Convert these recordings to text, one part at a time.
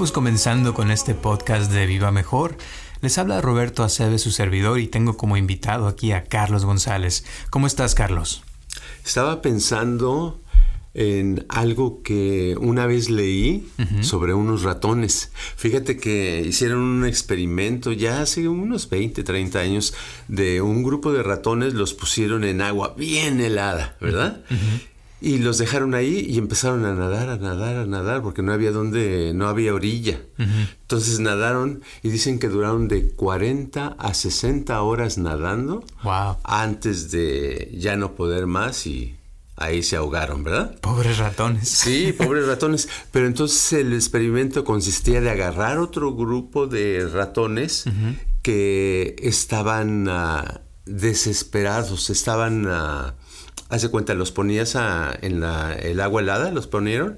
Estamos comenzando con este podcast de Viva Mejor. Les habla Roberto Aceves, su servidor, y tengo como invitado aquí a Carlos González. ¿Cómo estás, Carlos? Estaba pensando en algo que una vez leí sobre unos ratones. Fíjate que hicieron un experimento ya hace unos 20, 30 años de un grupo de ratones, los pusieron en agua bien helada, ¿verdad? Y los dejaron ahí y empezaron a nadar, a nadar, a nadar, porque no había donde, no había orilla. Entonces nadaron y dicen que duraron de 40 a 60 horas nadando Wow. antes de ya no poder más y ahí se ahogaron, ¿verdad? Pobres ratones. Sí, pobres ratones. Pero entonces el experimento consistía de agarrar otro grupo de ratones que estaban ah, desesperados, estaban... Hace cuenta, los ponías a- en la, el agua helada, los ponieron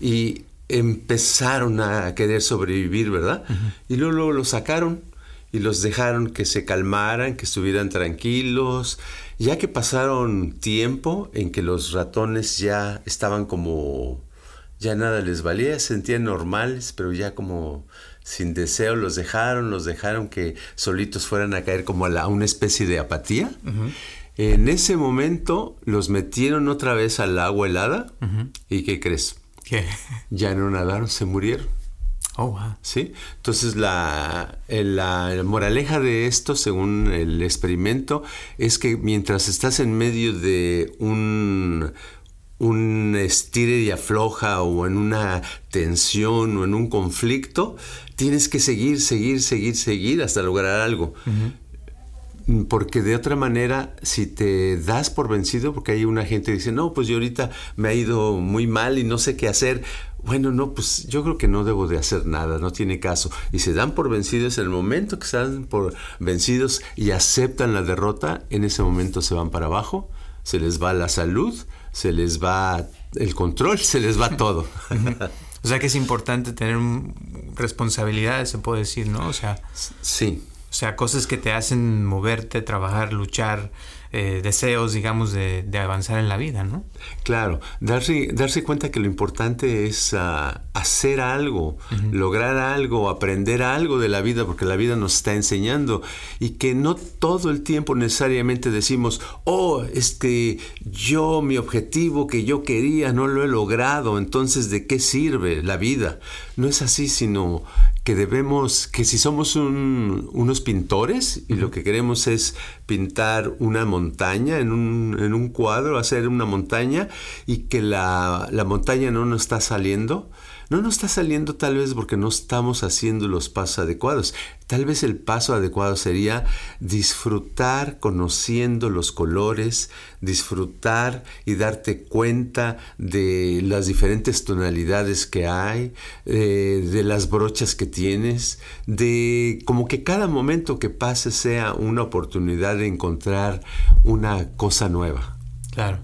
y empezaron a querer sobrevivir, ¿verdad? Y luego, luego los sacaron y los dejaron que se calmaran, que estuvieran tranquilos. Ya que pasaron tiempo en que los ratones ya estaban como, ya nada les valía, se sentían normales, pero ya como sin deseo los dejaron, los dejaron que solitos fueran a caer como a la- una especie de apatía. En ese momento los metieron otra vez al agua helada y ¿qué crees? ¿Qué? Ya no nadaron, se murieron. Oh, wow. ¿Sí? Entonces la, el- la moraleja de esto, según el experimento, es que mientras estás en medio de un, un estire y afloja o en una tensión o en un conflicto, tienes que seguir, seguir, seguir, seguir hasta lograr algo. Porque de otra manera, si te das por vencido, porque hay una gente que dice, no, pues yo ahorita me ha ido muy mal y no sé qué hacer. Bueno, no, pues yo creo que no debo de hacer nada, no tiene caso. Y se dan por vencidos en el momento que se dan por vencidos y aceptan la derrota, en ese momento se van para abajo, se les va la salud, se les va el control, se les va todo. O sea que es importante tener responsabilidades, se puede decir, ¿no? O sea, sí. O sea, cosas que te hacen moverte, trabajar, luchar, eh, deseos, digamos, de, de avanzar en la vida, ¿no? Claro, darse, darse cuenta que lo importante es ah, hacer algo, lograr algo, aprender algo de la vida, porque la vida nos está enseñando y que no todo el tiempo necesariamente decimos, oh, este, yo mi objetivo que yo quería no lo he logrado, entonces ¿de qué sirve la vida? No es así, sino que debemos, que si somos un- unos pintores y lo que queremos es pintar una montaña en un, en un cuadro, hacer una montaña y que la, la montaña no nos está saliendo, no nos está saliendo tal vez porque no estamos haciendo los pasos adecuados. Tal vez el paso adecuado sería disfrutar conociendo los colores, disfrutar y darte cuenta de las diferentes tonalidades que hay, eh, de las brochas que tienes, de como que cada momento que pase sea una oportunidad de encontrar una cosa nueva. Claro.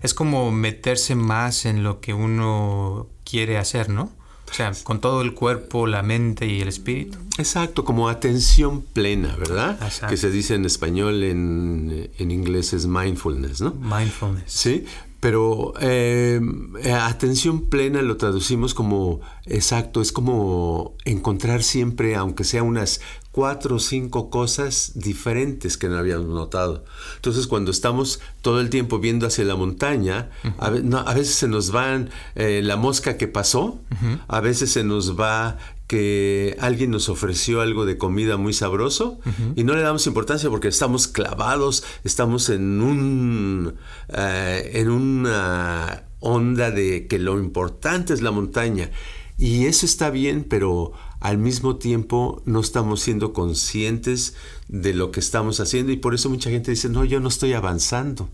Es como meterse más en lo que uno quiere hacer, ¿no? O sea, con todo el cuerpo, la mente y el espíritu. Exacto, como atención plena, ¿verdad? Exacto. Que se dice en español, en, en inglés es mindfulness, ¿no? Mindfulness. Sí, pero eh, eh, atención plena lo traducimos como, exacto, es como encontrar siempre, aunque sea unas cuatro o cinco cosas diferentes que no habíamos notado. Entonces, cuando estamos todo el tiempo viendo hacia la montaña, a, ve- no, a veces se nos va la mosca que pasó, a veces se nos va que alguien nos ofreció algo de comida muy sabroso y no le damos importancia porque estamos clavados, estamos en un eh, en una onda de que lo importante es la montaña y eso está bien, pero al mismo tiempo no estamos siendo conscientes de lo que estamos haciendo y por eso mucha gente dice, no, yo no estoy avanzando.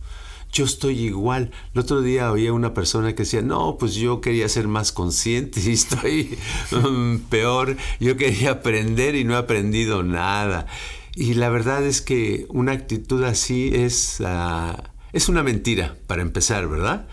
Yo estoy igual. El otro día oía una persona que decía, no, pues yo quería ser más consciente y estoy um, peor. Yo quería aprender y no he aprendido nada. Y la verdad es que una actitud así es, ah, es una mentira, para empezar, ¿verdad?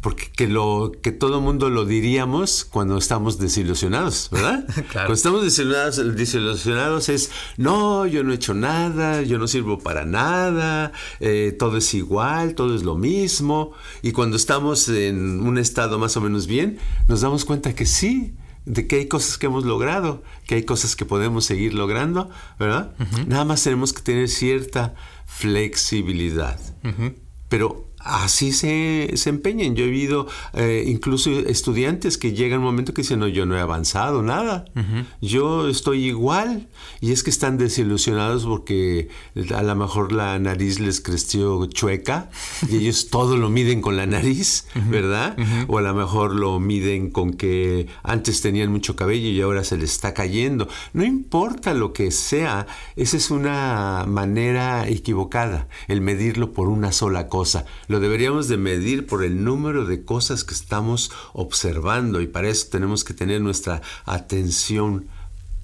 Porque que, lo, que todo mundo lo diríamos cuando estamos desilusionados, ¿verdad? Claro. Cuando estamos desilusionados, desilusionados es, no, yo no he hecho nada, yo no sirvo para nada, eh, todo es igual, todo es lo mismo. Y cuando estamos en un estado más o menos bien, nos damos cuenta que sí, de que hay cosas que hemos logrado, que hay cosas que podemos seguir logrando, ¿verdad? Nada más tenemos que tener cierta flexibilidad. Pero así se, se, empeñan. Yo he visto eh, incluso estudiantes que llegan un momento que dicen, no, yo no he avanzado nada, yo estoy igual. Y es que están desilusionados porque a lo mejor la nariz les creció chueca y ellos todo lo miden con la nariz, ¿verdad? O a lo mejor lo miden con que antes tenían mucho cabello y ahora se les está cayendo. No importa lo que sea, esa es una manera equivocada, el medirlo por una sola cosa lo deberíamos de medir por el número de cosas que estamos observando y para eso tenemos que tener nuestra atención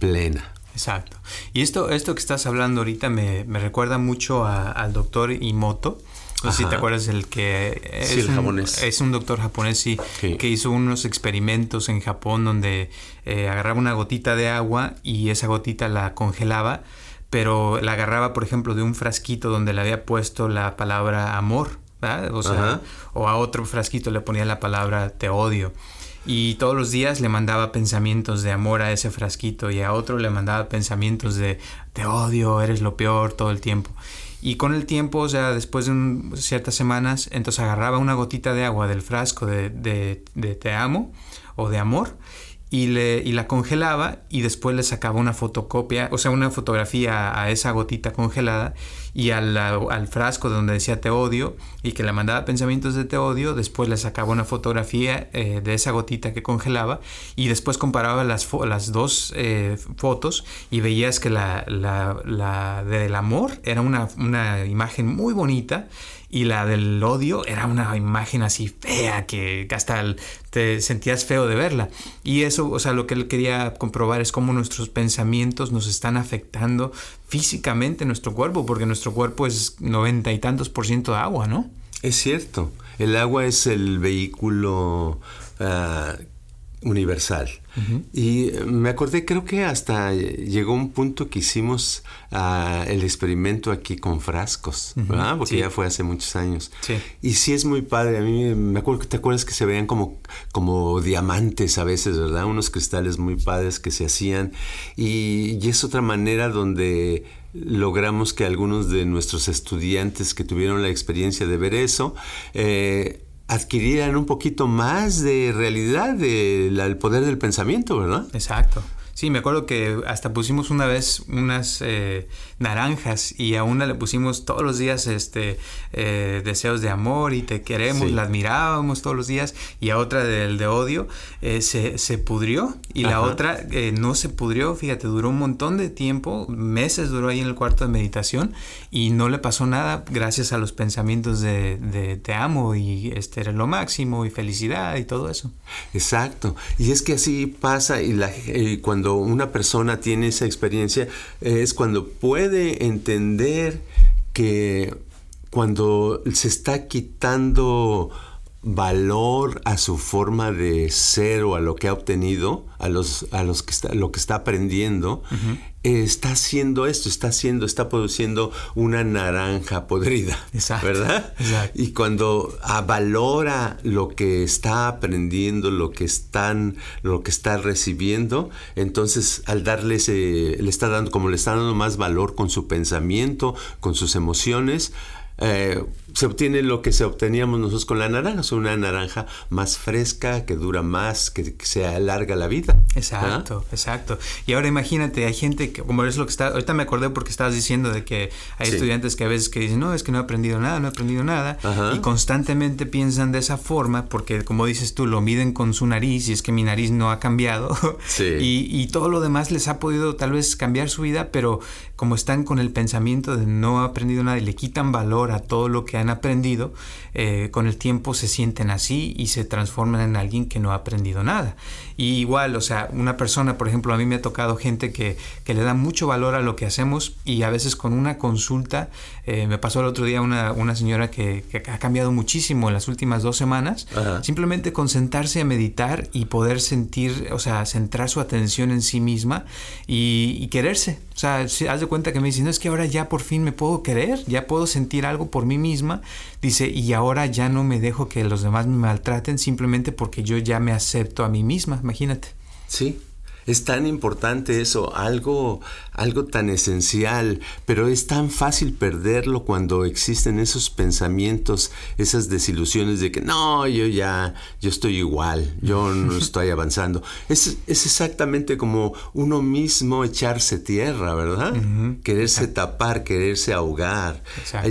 plena. Exacto. Y esto, esto que estás hablando ahorita me, recuerda mucho al doctor Imoto. No sé si te acuerdas el que es, el un, japonés. es un doctor japonés sí, que hizo unos experimentos en Japón donde eh, agarraba una gotita de agua y esa gotita la congelaba, pero la agarraba, por ejemplo, de un frasquito donde le había puesto la palabra amor o sea, o a otro frasquito le ponía la palabra te odio. Y todos los días le mandaba pensamientos de amor a ese frasquito y a otro le mandaba pensamientos de te odio, eres lo peor todo el tiempo. Y con el tiempo, o sea, después de ciertas semanas, entonces agarraba una gotita de agua del frasco de, de, de te amo o de amor y, le, y la congelaba y después le sacaba una fotocopia, o sea, una fotografía a esa gotita congelada y al, al, frasco donde decía te odio y que le mandaba pensamientos de te odio, después le sacaba una fotografía eh, de esa gotita que congelaba y después comparaba las, las dos eh, fotos y veías que la, la, la, del amor era una, una imagen muy bonita y la del odio era una imagen así fea que hasta te sentías feo de verla. Y eso, o sea, lo que él quería comprobar es cómo nuestros pensamientos nos están afectando físicamente nuestro cuerpo, porque nuestro cuerpo es noventa y tantos por ciento de agua, ¿no? Es cierto, el agua es el vehículo ah, universal. Y me acordé, creo que hasta llegó un punto que hicimos ah, el experimento aquí con frascos, ¿verdad? Porque ya fue hace muchos años. Y sí es muy padre. A mí me acuerdo que te acuerdas que se veían como, como diamantes a veces, ¿verdad? Unos cristales muy padres que se hacían. Y, y es otra manera donde logramos que algunos de nuestros estudiantes que tuvieron la experiencia de ver eso, eh, adquirieran un poquito más de realidad del poder del pensamiento, ¿verdad? Exacto. Sí, me acuerdo que hasta pusimos una vez unas eh, naranjas y a una le pusimos todos los días este eh, deseos de amor y te queremos, la admirábamos todos los días y a otra del de odio eh, se, se, pudrió y la otra no se pudrió, fíjate, duró un montón de tiempo, meses duró ahí en el cuarto de meditación y no le pasó nada gracias a los pensamientos de, de te amo y este era lo máximo y felicidad y todo eso. Exacto, y es que así pasa y la, cuando una persona tiene esa experiencia es cuando puede entender que cuando se está quitando valor a su forma de ser o a lo que ha obtenido, a los, a los que está, lo que está aprendiendo, está haciendo esto, está haciendo, está produciendo una naranja podrida, ¿verdad? Y cuando valora lo que está aprendiendo, lo que están, lo que está recibiendo, entonces al darle ese, le está dando, como le está dando más valor con su pensamiento, con sus emociones, eh, se obtiene lo que se obteníamos nosotros con la naranja, una naranja más fresca, que dura más, que, se alarga la vida. Exacto, exacto. Y ahora imagínate, hay gente que, como es lo que está, ahorita me acordé porque estabas diciendo de que hay estudiantes que a veces que dicen, no, es que no he aprendido nada, no he aprendido nada, y constantemente piensan de esa forma, porque como dices tú, lo miden con su nariz, y es que mi nariz no ha cambiado, y, y todo lo demás les ha podido tal vez cambiar su vida, pero como están con el pensamiento de no he aprendido nada y le quitan valor a todo lo que han aprendido, eh, con el tiempo se sienten así y se transforman en alguien que no ha aprendido nada. Y igual, o sea, una persona, por ejemplo, a mí me ha tocado gente que, que le da mucho valor a lo que hacemos y a veces con una consulta, eh, me pasó el otro día una, una señora que, ha cambiado muchísimo en las últimas dos semanas, simplemente con sentarse a meditar y poder sentir, o sea, centrar su atención en sí misma y, quererse. O sea, haz de cuenta que me dice, no es que ahora ya por fin me puedo querer, ya puedo sentir algo por mí misma. Dice, y ahora ya no me dejo que los demás me maltraten simplemente porque yo ya me acepto a mí misma, imagínate. Sí, es tan importante eso, algo, algo tan esencial, pero es tan fácil perderlo cuando existen esos pensamientos, esas desilusiones de que no, yo ya, yo estoy igual, yo no estoy avanzando. Es, es exactamente como uno mismo echarse tierra, ¿verdad? Quererse tapar, quererse ahogar.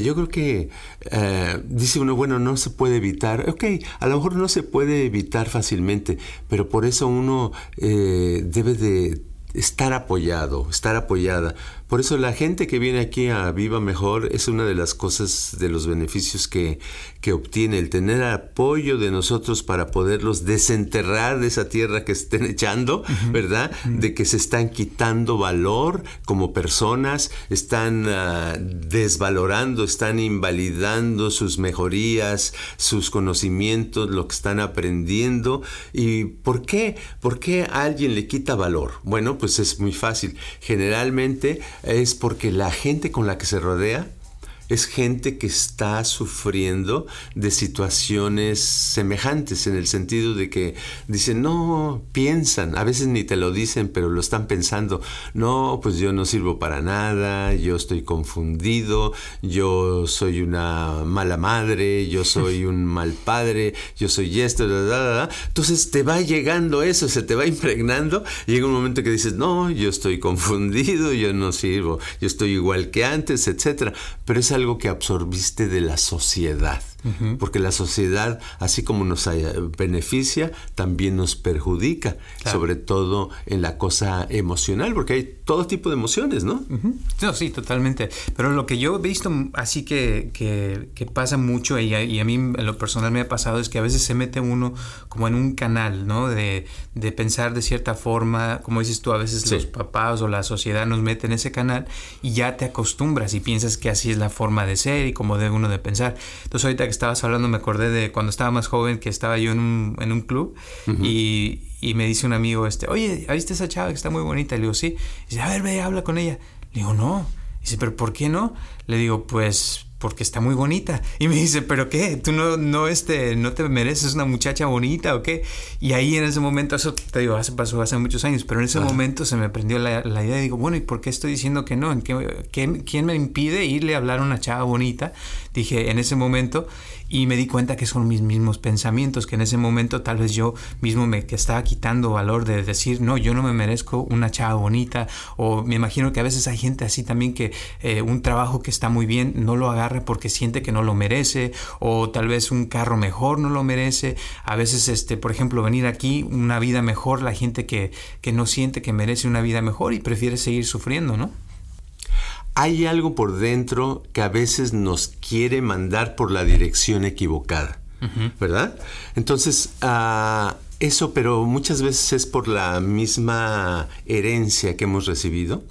Yo creo que eh, dice uno, bueno, no se puede evitar. Ok, a lo mejor no se puede evitar fácilmente, pero por eso uno eh, debe de estar apoyado, estar apoyada. Por eso la gente que viene aquí a Viva Mejor es una de las cosas, de los beneficios que, que obtiene, el tener apoyo de nosotros para poderlos desenterrar de esa tierra que estén echando, ¿verdad? De que se están quitando valor como personas, están ah, desvalorando, están invalidando sus mejorías, sus conocimientos, lo que están aprendiendo. ¿Y por qué? ¿Por qué a alguien le quita valor? Bueno, pues es muy fácil. Generalmente es porque la gente con la que se rodea es gente que está sufriendo de situaciones semejantes en el sentido de que dicen, no, piensan, a veces ni te lo dicen, pero lo están pensando, no, pues yo no sirvo para nada, yo estoy confundido, yo soy una mala madre, yo soy un mal padre, yo soy esto, entonces te va llegando eso, se te va impregnando, y llega un momento que dices, no, yo estoy confundido, yo no sirvo, yo estoy igual que antes, etcétera, pero esa algo que absorbiste de la sociedad porque la sociedad, así como nos beneficia, también nos perjudica, sobre todo en la cosa emocional, porque hay todo tipo de emociones, ¿no? No, sí, totalmente. Pero lo que yo he visto así que, que, pasa mucho y a, mí en lo personal me ha pasado es que a veces se mete uno como en un canal, ¿no? De, de pensar de cierta forma, como dices tú, a veces los papás o la sociedad nos meten en ese canal y ya te acostumbras y piensas que así es la forma de ser y como debe uno de pensar. Entonces ahorita que estabas hablando me acordé de cuando estaba más joven que estaba yo en un, en un club y, y, me dice un amigo, este, oye, ¿viste esa chava que está muy bonita? Le digo, sí. Y dice, a ver, ve, habla con ella. Le digo, no. dice, pero ¿por qué no? Le digo, pues porque está muy bonita. Y me dice, ¿pero qué? ¿Tú no, no, este, no te mereces una muchacha bonita o qué? Y ahí en ese momento, eso te digo, hace, pasó hace muchos años, pero en ese momento se me prendió la, la, idea y digo, bueno, ¿y por qué estoy diciendo que no? ¿En qué, ¿Quién me impide irle a hablar a una chava bonita? Dije, en ese momento, y me di cuenta que son mis mismos pensamientos, que en ese momento tal vez yo mismo me que estaba quitando valor de decir, no, yo no me merezco una chava bonita, o me imagino que a veces hay gente así también que eh, un trabajo que está muy bien no lo agarra porque siente que no lo merece, o tal vez un carro mejor no lo merece, a veces, este, por ejemplo, venir aquí, una vida mejor, la gente que, que no siente que merece una vida mejor y prefiere seguir sufriendo, ¿no? Hay algo por dentro que a veces nos quiere mandar por la dirección equivocada, ¿verdad? Entonces, uh, eso, pero muchas veces es por la misma herencia que hemos recibido,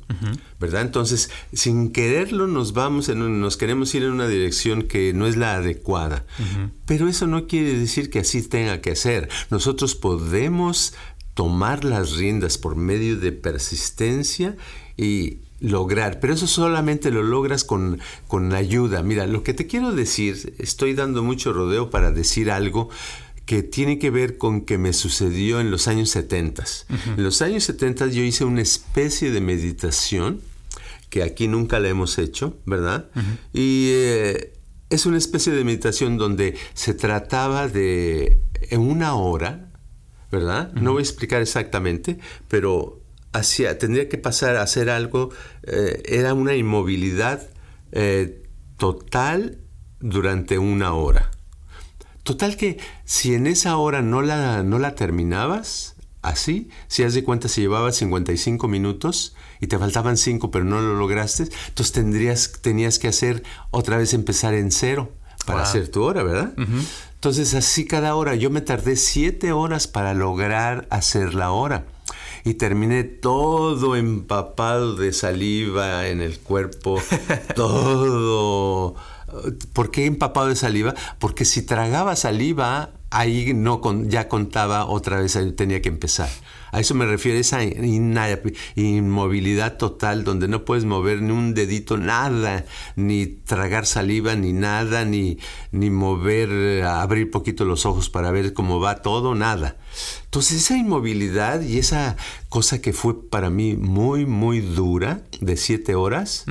¿verdad? Entonces, sin quererlo nos vamos, en nos queremos ir en una dirección que no es la adecuada. Pero eso no quiere decir que así tenga que ser. Nosotros podemos tomar las riendas por medio de persistencia y lograr, pero eso solamente lo logras con, con ayuda. Mira, lo que te quiero decir, estoy dando mucho rodeo para decir algo que tiene que ver con que me sucedió en los años 70. En los años 70 yo hice una especie de meditación, que aquí nunca la hemos hecho, ¿verdad? Y eh, es una especie de meditación donde se trataba de, en una hora, ¿verdad? No voy a explicar exactamente, pero tendría que pasar a hacer algo, eh, era una inmovilidad eh, total durante una hora. Total que si en esa hora no la, no la terminabas, así, si has de cuenta si llevabas 55 minutos y te faltaban 5 pero no lo lograste, entonces tendrías, tenías que hacer otra vez empezar en cero para hacer tu hora, ¿verdad? Entonces así cada hora, yo me tardé 7 horas para lograr hacer la hora y terminé todo empapado de saliva en el cuerpo, todo... ¿Por qué empapado de saliva? Porque si tragaba saliva, ahí no ya contaba otra vez, tenía que empezar. A eso me refiero, esa inmovilidad total donde no puedes mover ni un dedito, nada, ni tragar saliva, ni nada, ni, ni mover, abrir poquito los ojos para ver cómo va todo, nada. Entonces esa inmovilidad y esa cosa que fue para mí muy, muy dura, de siete horas,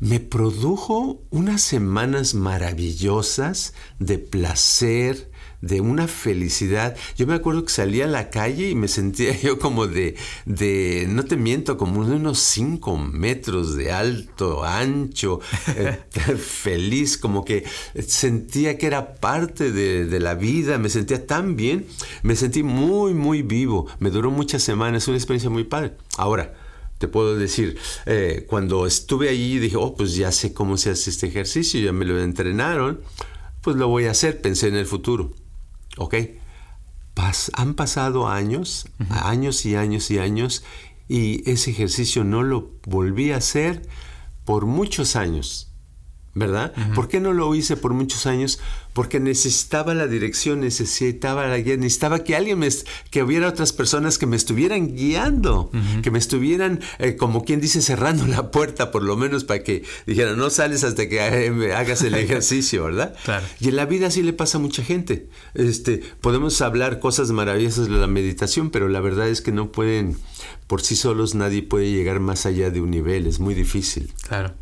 me produjo unas semanas maravillosas de placer, de una felicidad. Yo me acuerdo que salía a la calle y me sentía yo como de, de no te miento, como de unos 5 metros de alto, ancho, eh, feliz, como que sentía que era parte de, la vida, me sentía tan bien, me sentí muy, muy vivo, me duró muchas semanas, una experiencia muy padre. Ahora, te puedo decir, eh, cuando estuve allí dije, oh, pues ya sé cómo se hace este ejercicio, ya me lo entrenaron, pues lo voy a hacer, pensé en el futuro. ¿Ok? han pasado años, años y años y años, y ese ejercicio no lo volví a hacer por muchos años. ¿Verdad? ¿Por qué no lo hice por muchos años? Porque necesitaba la dirección, necesitaba la guía, necesitaba que alguien me, que hubiera otras personas que me estuvieran guiando, que me estuvieran, eh, como quien dice, cerrando la puerta, por lo menos para que dijeran, no sales hasta que eh, hagas el ejercicio, ¿verdad? Claro. Y en la vida así le pasa a mucha gente. Este, podemos hablar cosas maravillosas de la meditación, pero la verdad es que no pueden, por sí solos nadie puede llegar más allá de un nivel, es muy difícil. Claro.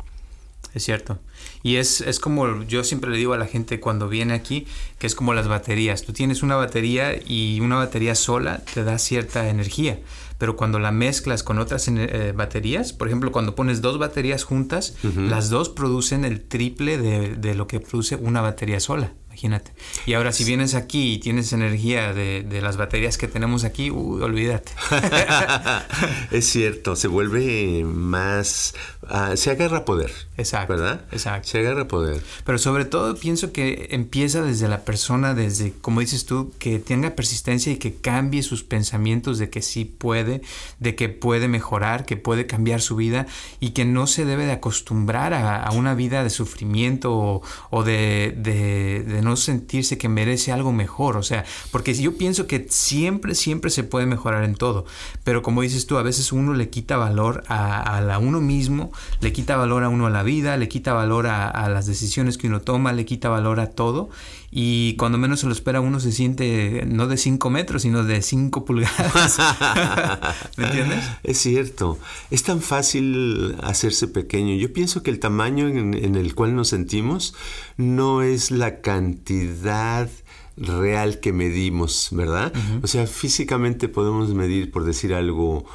Es cierto. Y es, es, como yo siempre le digo a la gente cuando viene aquí, que es como las baterías. Tú tienes una batería y una batería sola te da cierta energía, pero cuando la mezclas con otras eh, baterías, por ejemplo, cuando pones dos baterías juntas, las dos producen el triple de, de lo que produce una batería sola imagínate. Y ahora si vienes aquí y tienes energía de, las baterías que tenemos aquí, olvídate. es cierto, se vuelve más... Ah, se agarra poder. Exacto. ¿Verdad? Exacto. Se agarra poder. Pero sobre todo pienso que empieza desde la persona, desde, como dices tú, que tenga persistencia y que cambie sus pensamientos de que sí puede, de que puede mejorar, que puede cambiar su vida y que no se debe de acostumbrar a, una vida de sufrimiento o, de, de, de no sentirse que merece algo mejor. O sea, porque yo pienso que siempre, siempre se puede mejorar en todo. Pero como dices tú, a veces uno le quita valor a, a uno mismo, le quita valor a uno a la vida, le quita valor a, a las decisiones que uno toma, le quita valor a todo y cuando menos se lo espera uno se siente no de 5 metros, sino de 5 pulgadas. ¿Me entiendes? Es cierto. Es tan fácil hacerse pequeño. Yo pienso que el tamaño en, el cual nos sentimos no es la cantidad real que medimos, ¿verdad? O sea, físicamente podemos medir, por decir algo,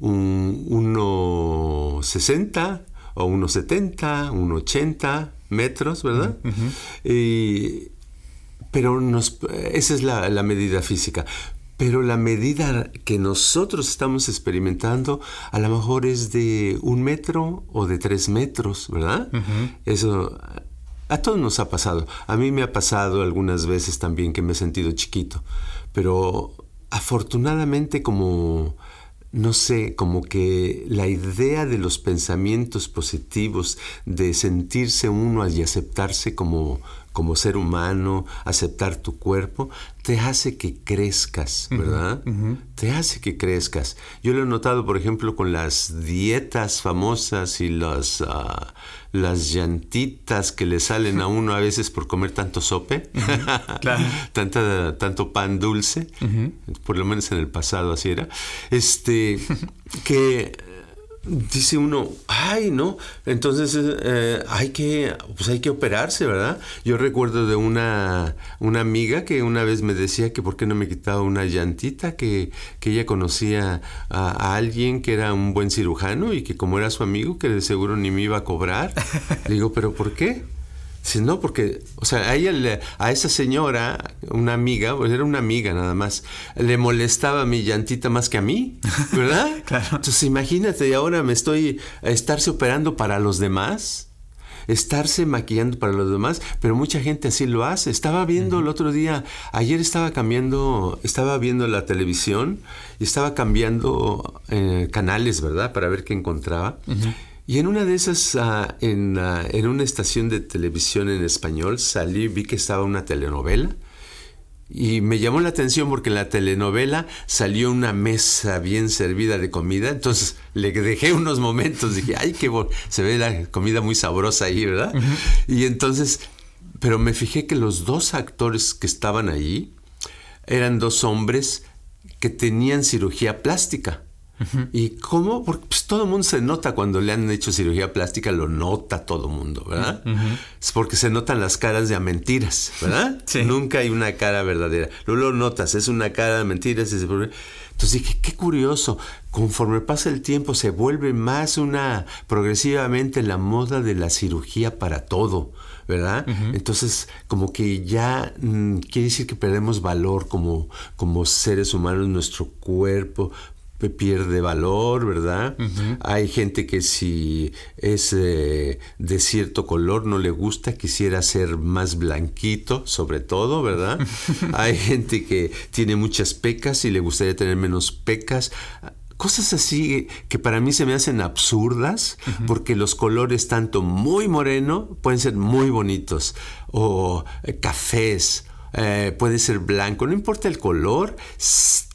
un 1,60 o 1,70, 1,80 metros, ¿verdad? y, pero nos, esa es la, medida física. Pero la medida que nosotros estamos experimentando a lo mejor es de un metro o de tres metros, ¿verdad? Eso a todos nos ha pasado. A mí me ha pasado algunas veces también que me he sentido chiquito. Pero afortunadamente como no sé, como que la idea de los pensamientos positivos, de sentirse uno y aceptarse como, como ser humano, aceptar tu cuerpo, te hace que crezcas, ¿verdad? Te hace que crezcas. Yo lo he notado, por ejemplo, con las dietas famosas y las, ah, las llantitas que le salen a uno a veces por comer tanto sope, Tanta, tanto pan dulce, por lo menos en el pasado así era, este, que dice uno, ay, no, entonces eh, hay que, pues hay que operarse, ¿verdad? Yo recuerdo de una, una amiga que una vez me decía que por qué no me quitaba una llantita, que, que ella conocía a, alguien que era un buen cirujano y que como era su amigo, que de seguro ni me iba a cobrar. Le digo, pero ¿por qué? Si no, porque, o sea, a ella, a esa señora, una amiga, pues era una amiga nada más, le molestaba mi llantita más que a mí, ¿verdad? claro. Entonces imagínate, y ahora me estoy a estarse operando para los demás, estarse maquillando para los demás, pero mucha gente así lo hace. Estaba viendo el otro día, ayer estaba cambiando, estaba viendo la televisión y estaba cambiando eh, canales, ¿verdad? Para ver qué encontraba. Y en una de esas, ah, en, en, una estación de televisión en español, salí, vi que estaba una telenovela Y me llamó la atención porque en la telenovela salió una mesa bien servida de comida. Entonces le dejé unos momentos. Dije, ay, qué. Se ve la comida muy sabrosa ahí, ¿verdad? Y entonces, pero me fijé que los dos actores que estaban ahí eran dos hombres que tenían cirugía plástica. ¿Y cómo? Porque pues, todo el mundo se nota cuando le han hecho cirugía plástica, lo nota todo el mundo, ¿verdad? Es porque se notan las caras de a mentiras, ¿verdad? Nunca hay una cara verdadera. Luego lo notas, es una cara de mentiras. Entonces dije, qué curioso, conforme pasa el tiempo se vuelve más una, progresivamente la moda de la cirugía para todo. ¿verdad? Entonces, como que ya mm, quiere decir que perdemos valor como, como seres humanos, nuestro cuerpo, pierde valor, ¿verdad? Hay gente que si es eh, de cierto color no le gusta, quisiera ser más blanquito, sobre todo, ¿verdad? Hay gente que tiene muchas pecas y le gustaría tener menos pecas cosas así que para mí se me hacen absurdas porque los colores tanto muy moreno pueden ser muy bonitos o eh, cafés eh, puede ser blanco, no importa el color,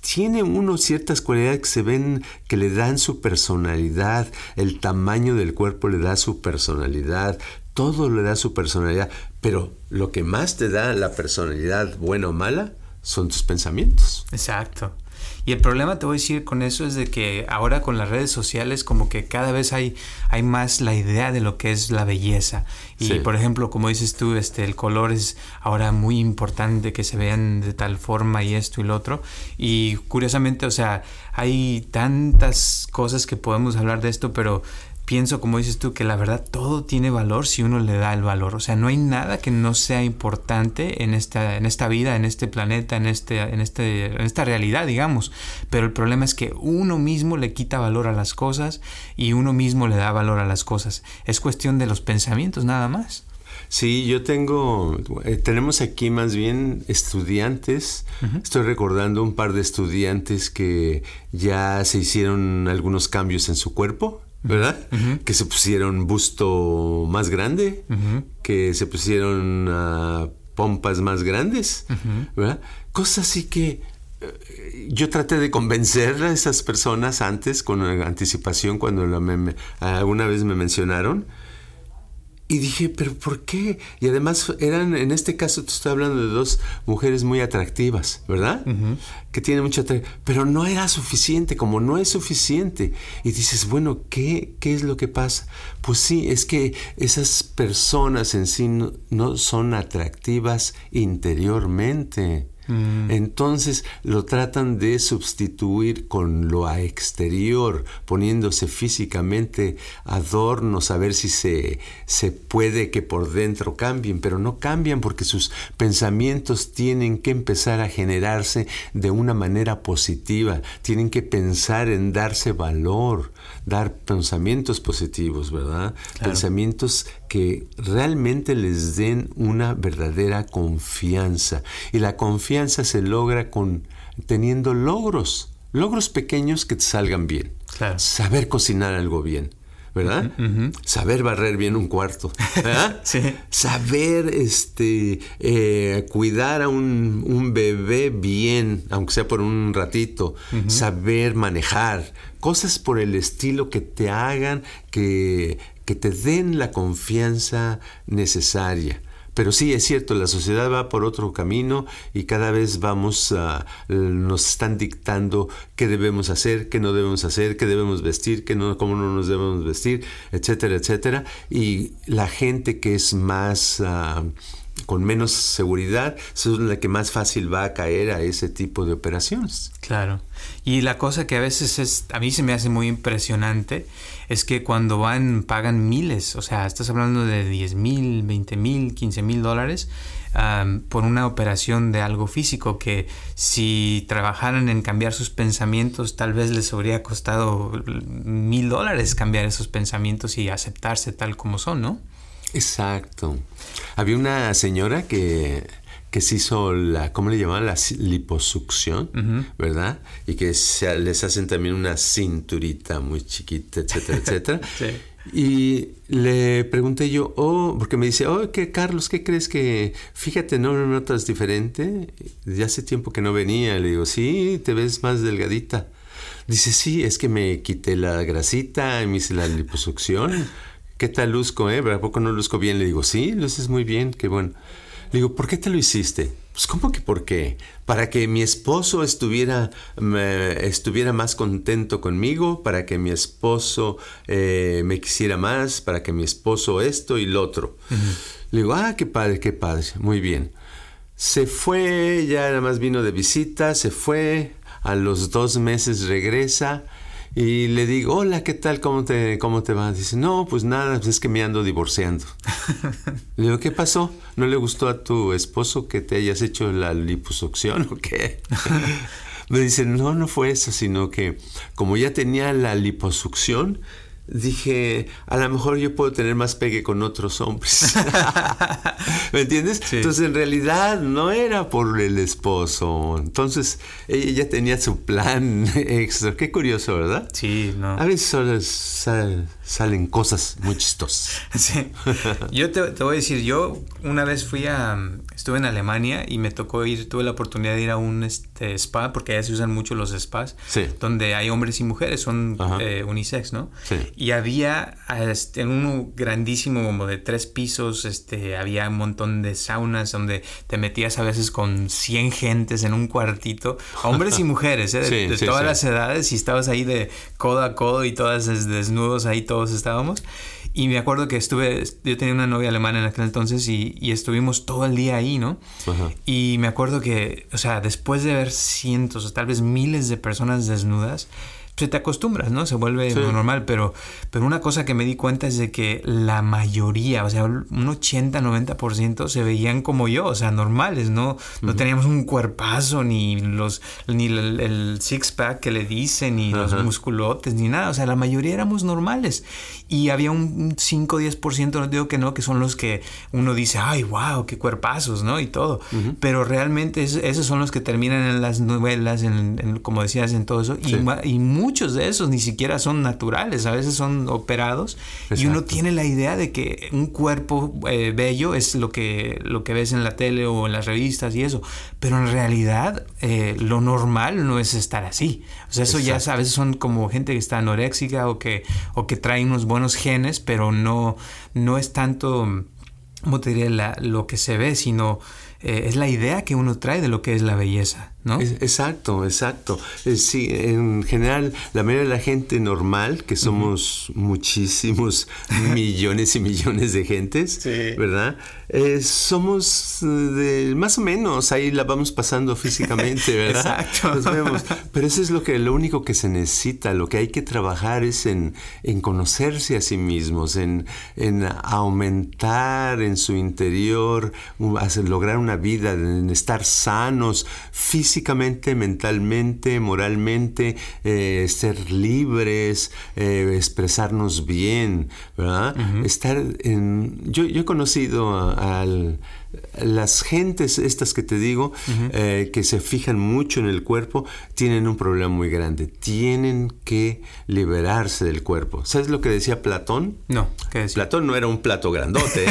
tiene uno ciertas cualidades que se ven que le dan su personalidad, el tamaño del cuerpo le da su personalidad, todo le da su personalidad, pero lo que más te da la personalidad, buena o mala, son tus pensamientos. Exacto. Y el problema, te voy a decir con eso, es de que ahora con las redes sociales como que cada vez hay, hay más la idea de lo que es la belleza. Y por ejemplo, como dices tú, este, el color es ahora muy importante que se vean de tal forma y esto y lo otro. Y curiosamente, o sea, hay tantas cosas que podemos hablar de esto, pero pienso, como dices tú, que la verdad todo tiene valor si uno le da el valor. O sea, no hay nada que no sea importante en esta, en esta vida, en este planeta, en, este, en, este, en esta realidad, digamos. Pero el problema es que uno mismo le quita valor a las cosas y uno mismo le da valor a las cosas. Es cuestión de los pensamientos nada más. Sí, yo tengo, eh, tenemos aquí más bien estudiantes. Estoy recordando un par de estudiantes que ya se hicieron algunos cambios en su cuerpo ¿verdad? Que se pusieron busto más grande, que se pusieron uh, pompas más grandes, ¿verdad? Cosas así que eh, yo traté de convencer a esas personas antes, con anticipación, cuando alguna vez me mencionaron, y dije, pero ¿por qué? Y además eran, en este caso te estoy hablando de dos mujeres muy atractivas, ¿verdad? Que tienen mucha pero no era suficiente, como no es suficiente. Y dices, bueno, ¿qué, ¿qué es lo que pasa? Pues sí, es que esas personas en sí no son atractivas interiormente. Mm. Entonces lo tratan de sustituir con lo exterior, poniéndose físicamente adornos a ver si se, se puede que por dentro cambien, pero no cambian porque sus pensamientos tienen que empezar a generarse de una manera positiva, tienen que pensar en darse valor, dar pensamientos positivos, ¿verdad? Pensamientos que realmente les den una verdadera confianza. Y la confianza se logra con teniendo logros, logros pequeños que te salgan bien. Saber cocinar algo bien. ¿Verdad? Saber barrer bien un cuarto, ¿verdad? Saber este, eh, cuidar a un, bebé bien, aunque sea por un ratito. Saber manejar. Cosas por el estilo que te hagan que que te den la confianza necesaria. Pero sí, es cierto, la sociedad va por otro camino y cada vez vamos a, nos están dictando qué debemos hacer, qué no debemos hacer, qué debemos vestir, qué no, cómo no nos debemos vestir, etcétera, etcétera. Y la gente que es más... Ah, con menos seguridad, es la que más fácil va a caer a ese tipo de operaciones. Claro. Y la cosa que a veces es, a mí se me hace muy impresionante, es que cuando van, pagan miles, o sea, estás hablando de 10 mil, 20 mil, 15 mil dólares por una operación de algo físico que si trabajaran en cambiar sus pensamientos, tal vez les habría costado mil dólares cambiar esos pensamientos y aceptarse tal como son, ¿no? Exacto. Había una señora que, que se hizo la, ¿cómo le llamaban? La liposucción, ¿verdad? Y que se, les hacen también una cinturita muy chiquita, etcétera, etcétera. Y le pregunté yo, oh, porque me dice, oh, ¿qué, Carlos, ¿qué crees que, fíjate, no lo notas diferente? Ya hace tiempo que no venía. Le digo, sí, te ves más delgadita. Dice, sí, es que me quité la grasita, me hice la liposucción. ¿Qué tal luzco, eh? ¿A poco no luzco bien? Le digo, sí, luces muy bien, qué bueno. Le digo, ¿por qué te lo hiciste? Pues, ¿cómo que por qué? Para que mi esposo estuviera, estuviera más contento conmigo, para que mi esposo eh, me quisiera más, para que mi esposo esto y lo otro. Le digo, ah, qué padre, qué padre, muy bien. Se fue, ya nada más vino de visita, se fue, a los dos meses regresa y le digo, hola, ¿qué tal? ¿Cómo te, cómo te va? Dice, no, pues nada, pues es que me ando divorciando. le digo, ¿qué pasó? ¿No le gustó a tu esposo que te hayas hecho la liposucción o qué? me dice, no, no fue eso, sino que como ya tenía la liposucción, dije, a lo mejor yo puedo tener más pegue con otros hombres. ¿Me entiendes? Entonces, en realidad no era por el esposo. Entonces, ella ya tenía su plan extra. Qué curioso, ¿verdad? Sí, no. A veces solo salen cosas muy chistosas. Sí. Yo te, te, voy a decir, yo una vez fui a, estuve en Alemania y me tocó ir, tuve la oportunidad de ir a un este, spa, porque allá se usan mucho los spas, donde hay hombres y mujeres, son eh, unisex, ¿no? Sí. Y había este, en uno grandísimo, como de tres pisos, este, había un montón de saunas donde te metías a veces con 100 gentes en un cuartito, hombres y mujeres, ¿eh? de, todas las edades, y estabas ahí de codo a codo y todas desnudos, ahí todos estábamos. Y me acuerdo que estuve, yo tenía una novia alemana en aquel entonces y, y estuvimos todo el día ahí, ¿no? Y me acuerdo que, o sea, después de ver cientos o tal vez miles de personas desnudas, se te acostumbras, ¿no? Se vuelve normal, pero, pero una cosa que me di cuenta es de que la mayoría, o sea, un 80-90% se veían como yo, o sea, normales, ¿no? No teníamos un cuerpazo, ni los ni el, six-pack que le dicen, ni los musculotes, ni nada, o sea, la mayoría éramos normales. Y había un 5-10%, no digo que no, que son los que uno dice, ay, wow, qué cuerpazos, ¿no? Y todo. Pero realmente esos son los que terminan en las novelas, en, como decías, en todo eso. Y, y muchos de esos ni siquiera son naturales, a veces son operados y uno tiene la idea de que un cuerpo eh, bello es lo que, lo que ves en la tele o en las revistas y eso, pero en realidad eh, lo normal no es estar así. O sea, eso ya a veces son como gente que está anoréxica o que, o que trae unos buenos genes, pero no, no es tanto, ¿cómo te diría? lo que se ve, sino eh, es la idea que uno trae de lo que es la belleza exacto, exacto. Eh, sí, en general, la mayoría de la gente normal, que somos muchísimos millones y millones de gentes, ¿verdad? Eh, somos de, más o menos, ahí la vamos pasando físicamente, ¿verdad? Exacto. vemos. Pero eso es lo que lo único que se necesita, lo que hay que trabajar es en, en conocerse a sí mismos, en, en aumentar en su interior, lograr una vida, en estar sanos físicamente físicamente, mentalmente, moralmente, eh, ser libres, eh, expresarnos bien, ¿verdad? Estar en... Yo, he conocido a, las gentes estas que te digo, eh, que se fijan mucho en el cuerpo, tienen un problema muy grande. Tienen que liberarse del cuerpo. ¿Sabes lo que decía Platón? No, ¿qué decía? Platón no era un plato grandote,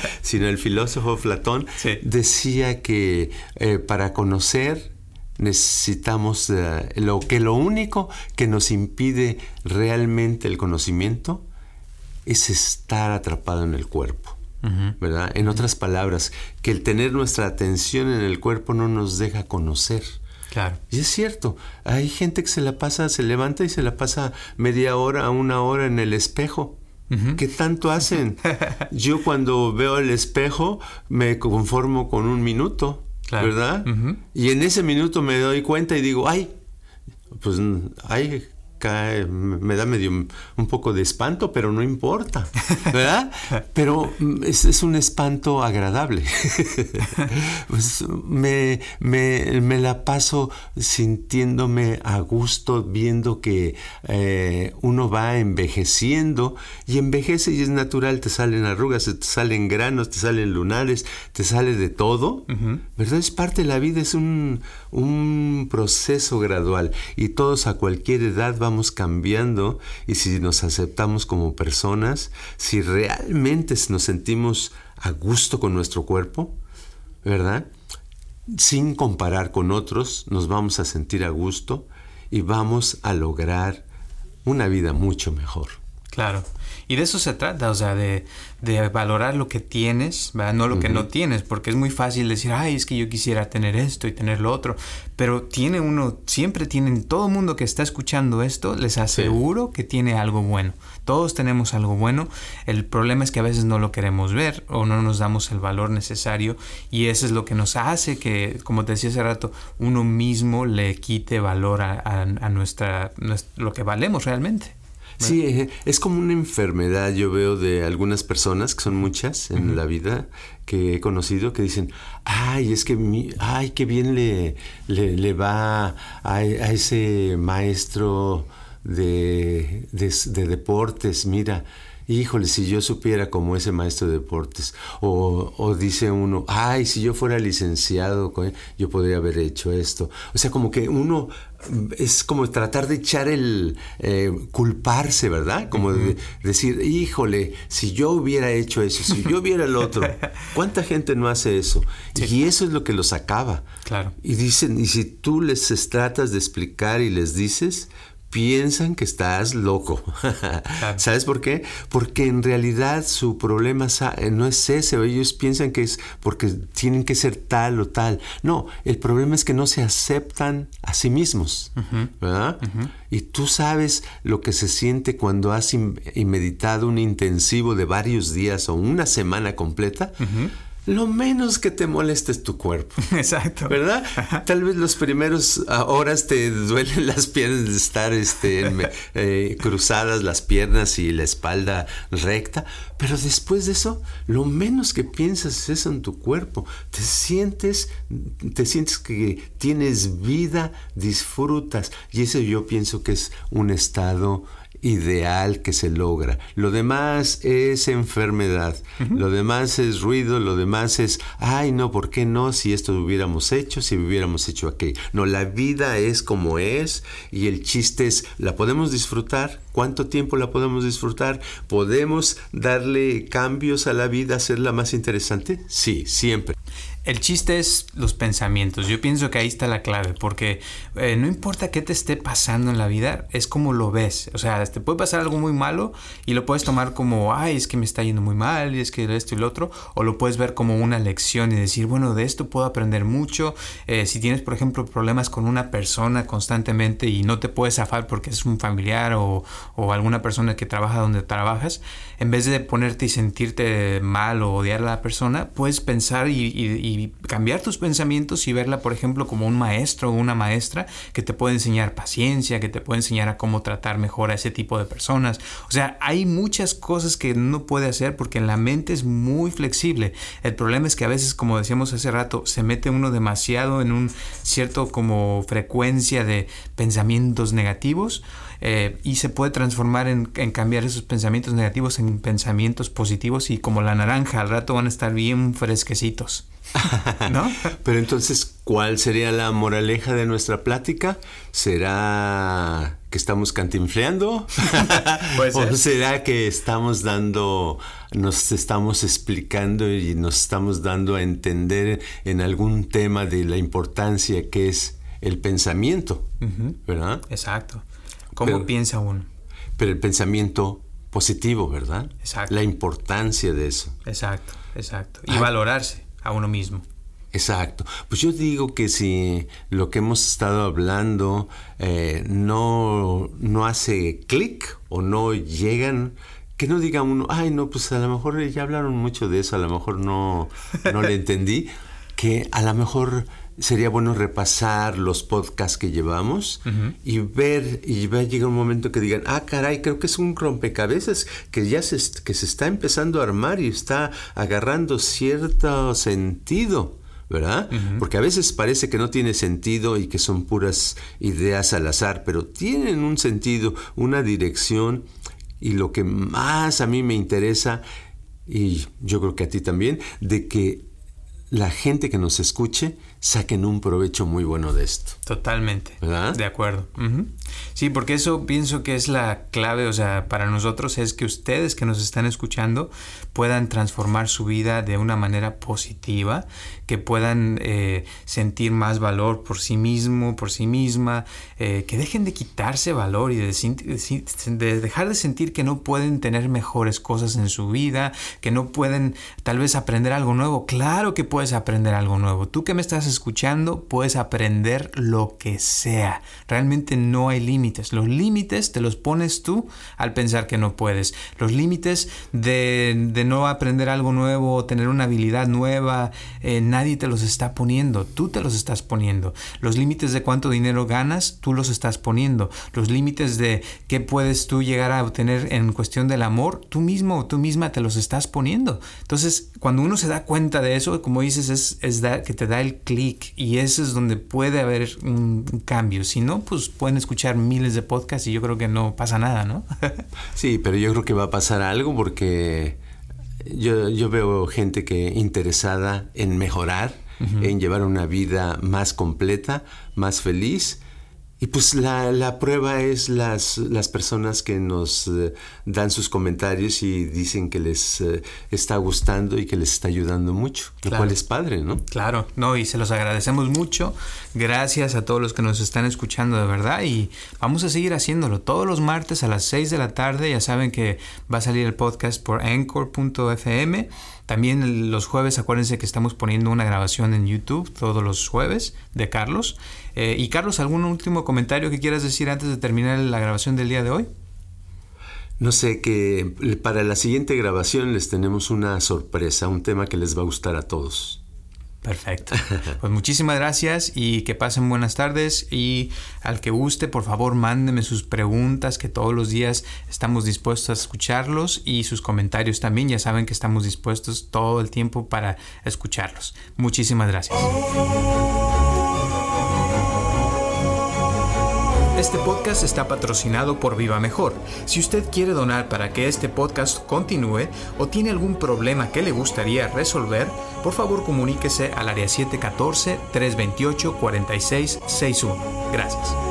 sino el filósofo Platón decía que para conocer necesitamos eh, lo que lo único que nos impide realmente el conocimiento es estar atrapado en el cuerpo. ¿Verdad? En otras palabras, que el tener nuestra atención en el cuerpo no nos deja conocer. Claro. Y es cierto, hay gente que se la pasa, se levanta y se la pasa media hora, una hora en el espejo. ¿Qué tanto hacen? Yo cuando veo el espejo me conformo con un minuto. ¿verdad? Y en ese minuto me doy cuenta y digo, ay, pues ay, cae, me da medio un poco de espanto, pero no importa, ¿verdad? Pero es, un espanto agradable. pues me, me, la paso sintiéndome a gusto, viendo que eh, uno va envejeciendo y envejece y es natural, te salen arrugas, te salen granos, te salen lunares, te sale de todo, ¿verdad? Es parte de la vida, es un, un proceso gradual y todos a cualquier edad vamos cambiando y si nos aceptamos como personas, si realmente nos sentimos a gusto con nuestro cuerpo, ¿verdad? Sin comparar con otros, nos vamos a sentir a gusto y vamos a lograr una vida mucho mejor. Claro. Y de eso se trata, o sea, de, de valorar lo que tienes, ¿verdad? no lo que no tienes, porque es muy fácil decir, ay, es que yo quisiera tener esto y tener lo otro, pero tiene uno, siempre tienen, todo el mundo que está escuchando esto, les aseguro que tiene algo bueno. Todos tenemos algo bueno, el problema es que a veces no lo queremos ver o no nos damos el valor necesario y eso es lo que nos hace que, como te decía hace rato, uno mismo le quite valor a, a, nuestra, lo que valemos realmente. Sí, eh, es como una enfermedad, yo veo de algunas personas, que son muchas en la vida, que he conocido, que dicen, ay, es que, mi, ay, qué bien le, le, va a, ese maestro de, de, deportes, mira, híjole, si yo supiera como ese maestro de deportes, o, o, dice uno, ay, si yo fuera licenciado, yo podría haber hecho esto. O sea, como que uno es como tratar de echar el eh, culparse, ¿verdad? Como decir, híjole, si yo hubiera hecho eso, si yo hubiera el otro, ¿cuánta gente no hace eso? Y eso es lo que los acaba. Claro. Y dicen, y si tú les tratas de explicar y les dices, piensan que estás loco. ¿Sabes por qué? Porque en realidad su problema eh, no es ese, ellos piensan que es porque tienen que ser tal o tal. No, el problema es que no se aceptan a sí mismos, ¿verdad? Y tú sabes lo que se siente cuando has meditado un intensivo de varios días o una semana completa lo menos que te moleste es tu cuerpo. Exacto. ¿Verdad? Tal vez los primeros ah, horas te duelen las piernas de estar este, eh, cruzadas las piernas y la espalda recta, pero después de eso, lo menos que piensas es eso en tu cuerpo. Te sientes, te sientes que tienes vida, disfrutas. Y eso yo pienso que es un estado ideal que se logra. Lo demás es enfermedad, lo demás es ruido, lo demás es, ay no, ¿por qué no? Si esto hubiéramos hecho, si hubiéramos hecho aquello. No, la vida es como es y el chiste es, ¿la podemos disfrutar? ¿Cuánto tiempo la podemos disfrutar? ¿Podemos darle cambios a la vida, hacerla más interesante? Sí, siempre. El chiste es los pensamientos. Yo pienso que ahí está la clave, porque eh, no importa qué te esté pasando en la vida, es como lo ves. O sea, te puede pasar algo muy malo y lo puedes tomar como, ay, es que me está yendo muy mal, y es que esto y lo otro, o lo puedes ver como una lección y decir, bueno, de esto puedo aprender mucho. Eh, si tienes, por ejemplo, problemas con una persona constantemente y no te puedes zafar porque es un familiar o, o alguna persona que trabaja donde trabajas, en vez de ponerte y sentirte mal o odiar a la persona, puedes pensar y cambiar tus pensamientos y verla, por ejemplo, como un maestro o una maestra que te puede enseñar paciencia, que te puede enseñar a cómo tratar mejor a ese tipo de personas. O sea, hay muchas cosas que no puede hacer porque la mente es muy flexible. El problema es que a veces, como decíamos hace rato, se mete uno demasiado en un cierto como frecuencia de pensamientos negativos eh, y se puede transformar en, cambiar esos pensamientos negativos en pensamientos positivos y como la naranja al rato van a estar bien fresquecitos. ¿No? Pero entonces, ¿cuál sería la moraleja de nuestra plática? ¿Será que estamos cantinfleando? ¿O será que estamos dando, nos estamos explicando y nos estamos dando a entender en algún tema de la importancia que es el pensamiento? ¿Verdad? Exacto. ¿Cómo piensa uno? Pero el pensamiento positivo, ¿verdad? Exacto. La importancia de eso. Exacto, exacto. Y valorarse a uno mismo. Exacto. Pues yo digo que si lo que hemos estado hablando eh, no, no hace clic o no llegan, que no diga uno, ay, no, pues a lo mejor ya hablaron mucho de eso, a lo mejor no, no le entendí, que a lo mejor sería bueno repasar los podcasts que llevamos y ver, y va a llegar un momento que digan, ah, caray, creo que es un rompecabezas que ya se, que se está empezando a armar y está agarrando cierto sentido. ¿verdad? Porque a veces parece que no tiene sentido y que son puras ideas al azar, pero tienen un sentido, una dirección y lo que más a mí me interesa, y yo creo que a ti también, de que la gente que nos escuche saquen un provecho muy bueno de esto. Totalmente. ¿Verdad? De acuerdo. Sí, porque eso pienso que es la clave, o sea, para nosotros es que ustedes que nos están escuchando puedan transformar su vida de una manera positiva, que puedan eh, sentir más valor por sí mismo, por sí misma, eh, que dejen de quitarse valor y de, de, dejar de sentir que no pueden tener mejores cosas en su vida, que no pueden tal vez aprender algo nuevo. Claro que puedes aprender algo nuevo. Tú que me estás escuchando, puedes aprender lo que sea. Realmente no hay límites. Los límites te los pones tú al pensar que no puedes. Los límites de, no aprender algo nuevo tener una habilidad nueva, eh, nadie te los está poniendo. Tú te los estás poniendo. Los límites de cuánto dinero ganas, tú los estás poniendo. Los límites de qué puedes tú llegar a obtener en cuestión del amor, tú mismo o tú misma te los estás poniendo. Entonces, cuando uno se da cuenta de eso, como dices, es, es que te da el clic y eso es donde puede haber un, cambio. Si no, pues pueden escuchar miles de podcasts y yo creo que no pasa nada, ¿no? sí, pero yo creo que va a pasar algo porque yo, yo veo gente que interesada en mejorar, en llevar una vida más completa, más feliz y pues la, la, prueba es las, las personas que nos eh, dan sus comentarios y dicen que les eh, está gustando y que les está ayudando mucho, lo cual es padre, ¿no? Claro, no, y se los agradecemos mucho. Gracias a todos los que nos están escuchando de verdad y vamos a seguir haciéndolo todos los martes a las 6 de la tarde. Ya saben que va a salir el podcast por anchor.fm también los jueves, acuérdense que estamos poniendo una grabación en YouTube todos los jueves de Carlos. Eh, y Carlos, ¿algún último comentario que quieras decir antes de terminar la grabación del día de hoy? No sé, que para la siguiente grabación les tenemos una sorpresa, un tema que les va a gustar a todos. Perfecto. Pues muchísimas gracias y que pasen buenas tardes y al que guste, por favor, mándeme sus preguntas que todos los días estamos dispuestos a escucharlos y sus comentarios también. Ya saben que estamos dispuestos todo el tiempo para escucharlos. Muchísimas gracias. Este podcast está patrocinado por Viva Mejor. Si usted quiere donar para que este podcast continúe o tiene algún problema que le gustaría resolver, por favor comuníquese al área 714-328-4661. Gracias.